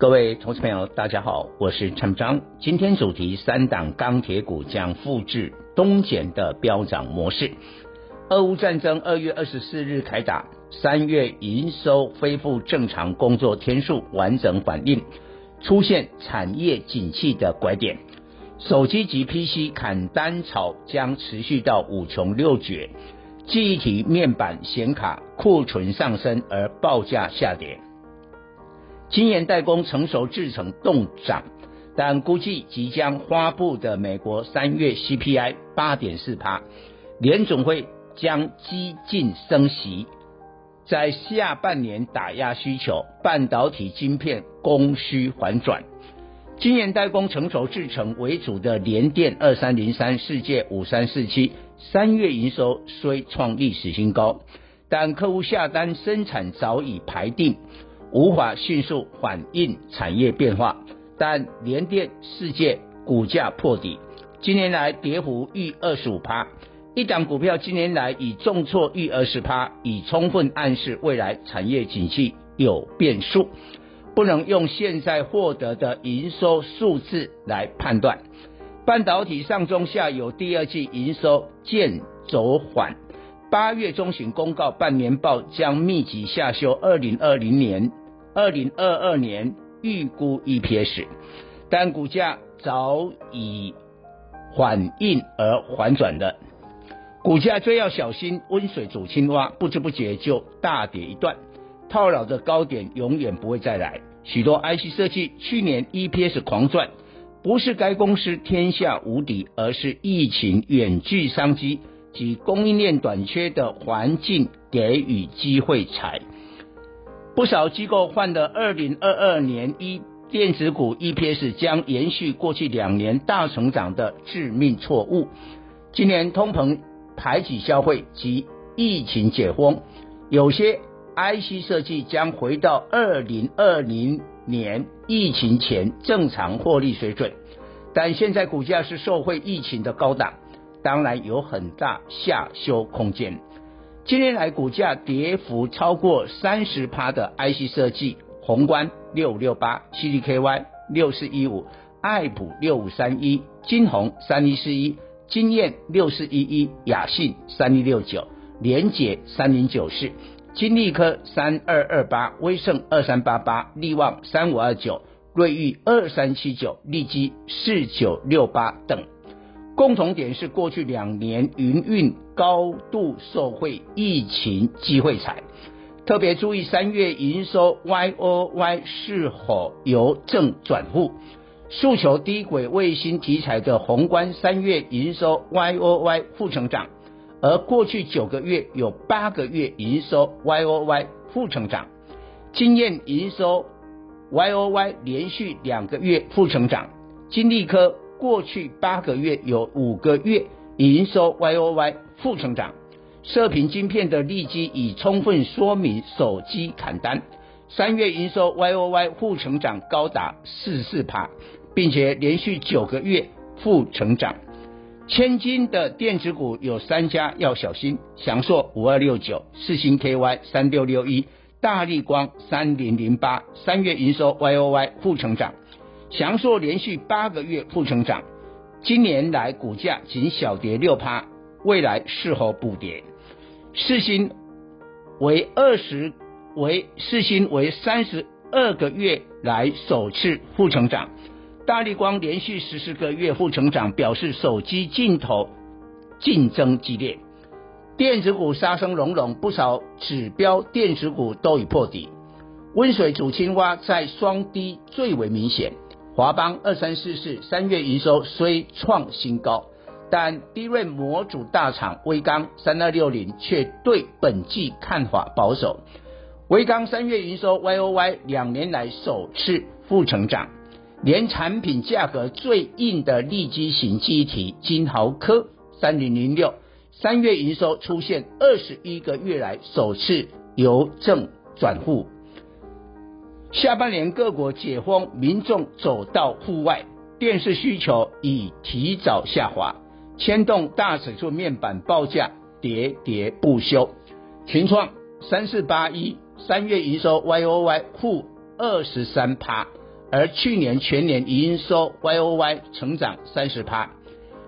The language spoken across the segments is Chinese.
各位投资朋友，大家好，我是陈章。今天主题：三档钢铁股将复制东减的飙涨模式。俄乌战争二月二十四日开打，三月营收恢复正常工作天数，完整反应，出现产业景气的拐点。手机及 PC 砍单潮将持续到五穷六绝。记忆体面板显卡库存上升而报价下跌，晶圆代工成熟制程冻涨，但估计即将发布的美国三月 CPI 八点四趴，联总会将激进升息，在下半年打压需求，半导体晶片供需反转。晶圆代工成熟制程为主的联电二三零三、世界五三四七，三月营收虽创历史新高，但客户下单生产早已排定，无法迅速反映产业变化。但联电、世界股价破底，今年来跌幅逾二十五趴，一档股票今年来已重挫逾二十趴，已充分暗示未来产业景气有变数。不能用现在获得的营收数字来判断，半导体上中下游第二季营收见走缓，八月中旬公告半年报将密集下修二零二零年、二零二二年预估 EPS，但股价早已反应而反转的，股价最要小心温水煮青蛙，不知不觉就大跌一段，套牢的高点永远不会再来。许多 IC 设计去年 EPS 狂赚，不是该公司天下无敌，而是疫情远距商机。及供应链短缺的环境给予机会才。不少机构犯了2022年一电子股 EPS 将延续过去两年大成长的致命错误。今年通膨排挤消费及疫情解封，有些。IC 设计将回到二零二零年疫情前正常获利水准，但现在股价是受惠疫情的高档，当然有很大下修空间。今年来股价跌幅超过三十趴的 IC 设计，宏观六五六八，CDKY 六四一五，爱普六五三一，金鸿三一四一，金燕六四一一，雅信三一六九，联捷三零九四。金利科三二二八，威盛二三八八，力旺三五二九，瑞昱二三七九，利基四九六八等，共同点是过去两年营运高度受惠疫情机会财，特别注意三月营收 Y O Y 是否由正转负，诉求低轨卫星题材的宏观三月营收 Y O Y 负成长。而过去九个月有八个月营收 Y O Y 负成长，经验营收 Y O Y 连续两个月负成长，金利科过去八个月有五个月营收 Y O Y 负成长，射频晶片的利基已充分说明手机砍单，三月营收 Y O Y 负成长高达四四趴，并且连续九个月负成长。千金的电子股有三家要小心：祥硕五二六九、四星 KY 三六六一、大立光三零零八。三月营收 YOY 负成长，翔硕连续八个月负成长，今年来股价仅小跌六趴，未来是否补跌？四星为二十为四星为三十二个月来首次负成长。大立光连续十四个月负成长，表示手机镜头竞争激烈，电子股杀声隆隆，不少指标电子股都已破底。温水煮青蛙在双低最为明显。华邦二三四四三月营收虽创新高，但 DRAM 模组大厂威刚三二六零却对本季看法保守。威刚三月营收 YOY 两年来首次负成长。连产品价格最硬的利基型记忆体金豪科三零零六，三月营收出现二十一个月来首次由正转负。下半年各国解封，民众走到户外，电视需求已提早下滑，牵动大尺寸面板报价喋喋不休。群创三四八一三月营收 Y O Y 负二十三趴。而去年全年营收 Y O Y 成长三十趴，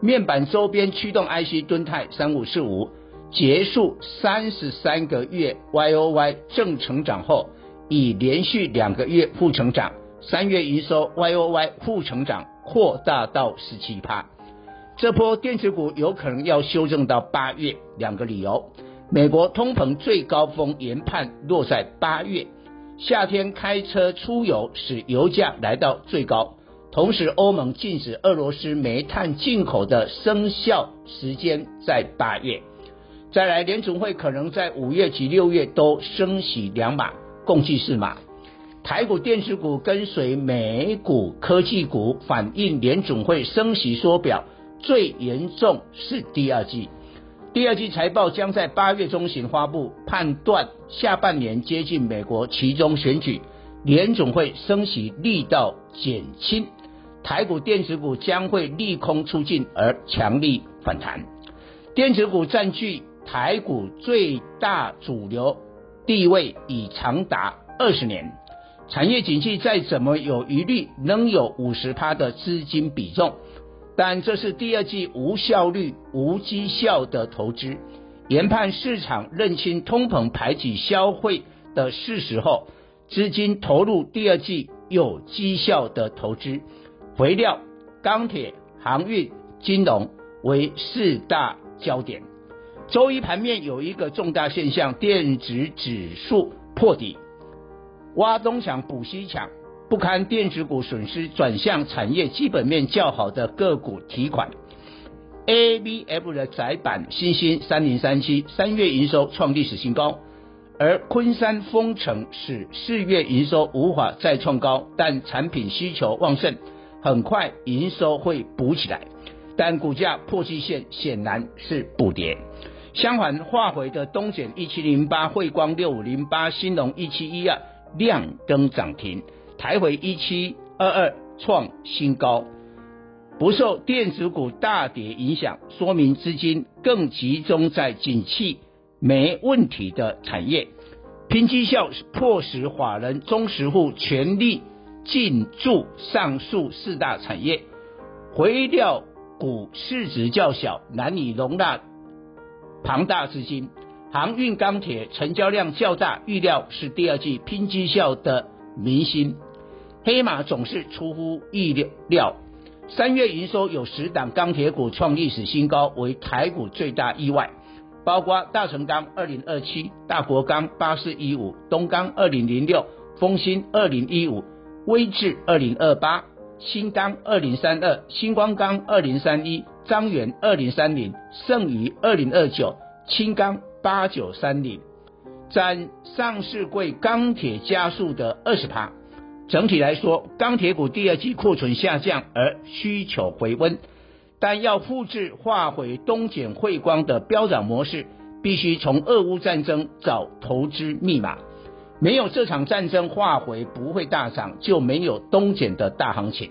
面板周边驱动 I C 敦泰三五四五结束三十三个月 Y O Y 正成长后，已连续两个月负成长，三月营收 Y O Y 负成长扩大到十七趴。这波电子股有可能要修正到八月，两个理由：美国通膨最高峰研判落在八月。夏天开车出游使油价来到最高，同时欧盟禁止俄罗斯煤炭进口的生效时间在八月。再来，联总会可能在五月及六月都升息两码，共计四码。台股电子股跟随美股科技股反映联总会升息缩表，最严重是第二季。第二季财报将在八月中旬发布，判断下半年接近美国期中选举，联总会升息力道减轻，台股电子股将会利空出尽而强力反弹。电子股占据台股最大主流地位已长达二十年，产业景气再怎么有余力，仍有五十趴的资金比重。但这是第二季无效率、无绩效的投资。研判市场认清通膨排挤消费的事实后，资金投入第二季有绩效的投资。肥料、钢铁、航运、金融为四大焦点。周一盘面有一个重大现象，电子指数破底，挖东墙补西墙。不堪电子股损失，转向产业基本面较好的个股提款。ABF 的窄板新兴三零三七三月营收创历史新高，而昆山封城使四月营收无法再创高，但产品需求旺盛，很快营收会补起来。但股价破季线显然是补跌。相反，化回的东碱一七零八、慧光六五零八、兴隆一七一二亮灯涨停。台回一七二二创新高，不受电子股大跌影响，说明资金更集中在景气没问题的产业。拼绩效迫使法人中实户全力进驻上述四大产业。回调股市值较小，难以容纳庞大资金。航运钢铁成交量较大，预料是第二季拼绩效的明星。黑马总是出乎意料，三月营收有十档钢铁股创历史新高，为台股最大意外，包括大成钢二零二七、大国钢八四一五、东钢二零零六、丰兴二零一五、威致二零二八、新钢二零三二、新光钢二零三一、张源二零三零、剩余二零二九、青钢八九三零，占上市柜钢铁加速的二十趴。整体来说，钢铁股第二季库存下降而需求回温，但要复制化回东碱汇光的飙涨模式，必须从俄乌战争找投资密码。没有这场战争，化回不会大涨，就没有东碱的大行情。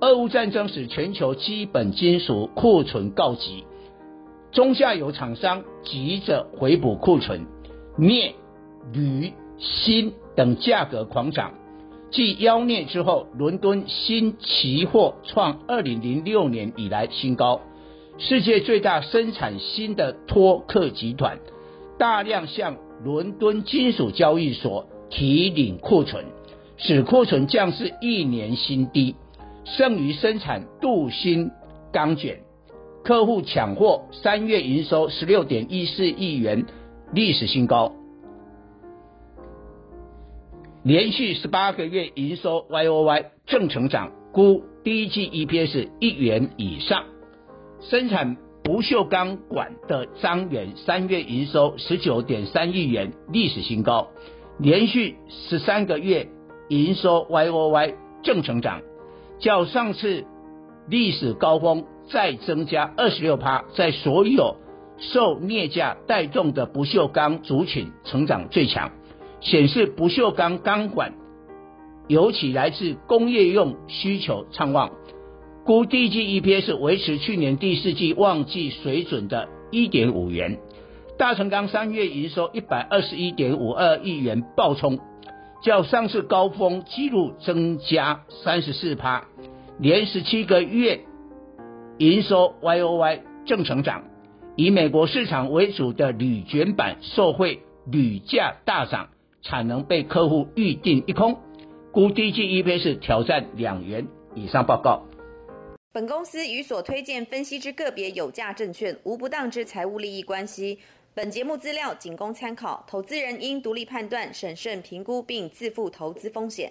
俄乌战争使全球基本金属库存告急，中下游厂商急着回补库存，镍、铝、锌等价格狂涨。继妖镍之后，伦敦锌期货创二零零六年以来新高。世界最大生产锌的托克集团，大量向伦敦金属交易所提领库存，使库存降至一年新低。剩余生产镀锌钢卷，客户抢货，三月营收十六点一四亿元，历史新高。连续十八个月营收 Y O Y 正成长，估第一季 E P S 一元以上。生产不锈钢管的张元三月营收十九点三亿元，历史新高。连续十三个月营收 Y O Y 正成长。较上次历史高峰再增加二十六趴，在所有受镍价带动的不锈钢族群成长最强，显示不锈钢钢管尤其来自工业用需求畅旺。估第一季 EPS 维持去年第四季旺季水准的一点五元。大成钢三月营收一百二十一点五二亿元暴冲，较上次高峰纪录增加三十四趴，连十七个月营收 YOY 正成长。以美国市场为主的铝卷板受惠铝价大涨，产能被客户预定一空，估第一季 EPS 挑战两元以上。报告。本公司与所推荐分析之个别有价证券无不当之财务利益关系。本节目资料仅供参考，投资人应独立判断、审慎评估并自负投资风险。